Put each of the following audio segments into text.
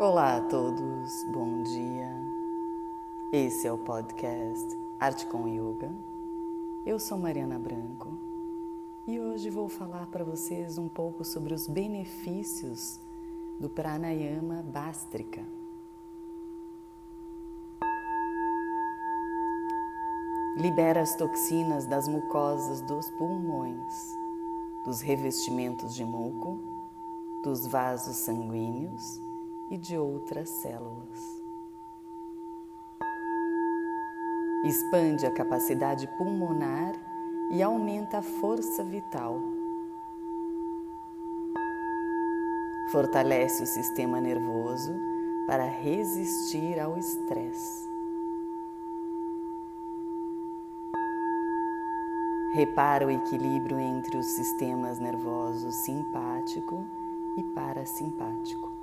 Olá a todos, bom dia. Esse é o podcast Arte com Yoga. Eu sou Mariana Branco e hoje vou falar para vocês um pouco sobre os benefícios do pranayama bástrica. Libera as toxinas das mucosas dos pulmões, dos revestimentos de muco, dos vasos sanguíneos e de outras células. Expande a capacidade pulmonar e aumenta a força vital. Fortalece o sistema nervoso para resistir ao estresse. Repara o equilíbrio entre os sistemas nervosos simpático e parasimpático.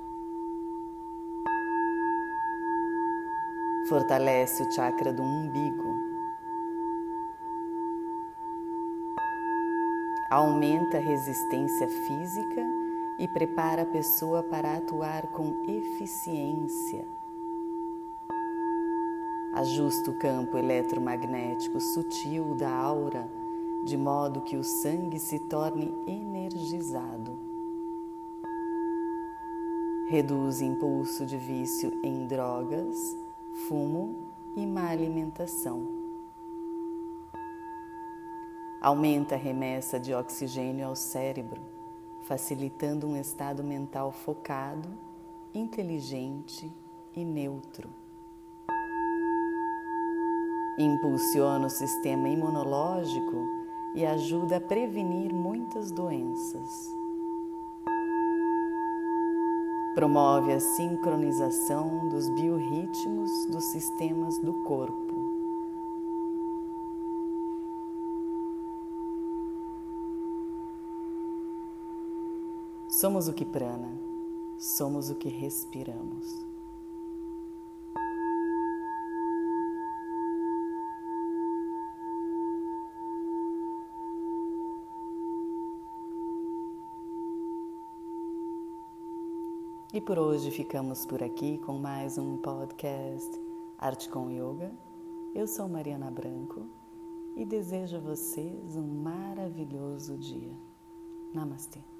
Fortalece o chakra do umbigo. Aumenta a resistência física e prepara a pessoa para atuar com eficiência. Ajusta o campo eletromagnético sutil da aura de modo que o sangue se torne energizado. Reduz impulso de vício em drogas fumo e má alimentação. Aumenta a remessa de oxigênio ao cérebro, facilitando um estado mental focado, inteligente e neutro. Impulsiona o sistema imunológico e ajuda a prevenir muitas doenças. Promove a sincronização dos biorritmos dos sistemas do corpo. Somos o que prana, somos o que respiramos. E por hoje ficamos por aqui com mais um podcast Arte com Yoga. Eu sou Mariana Branco e desejo a vocês um maravilhoso dia. Namastê.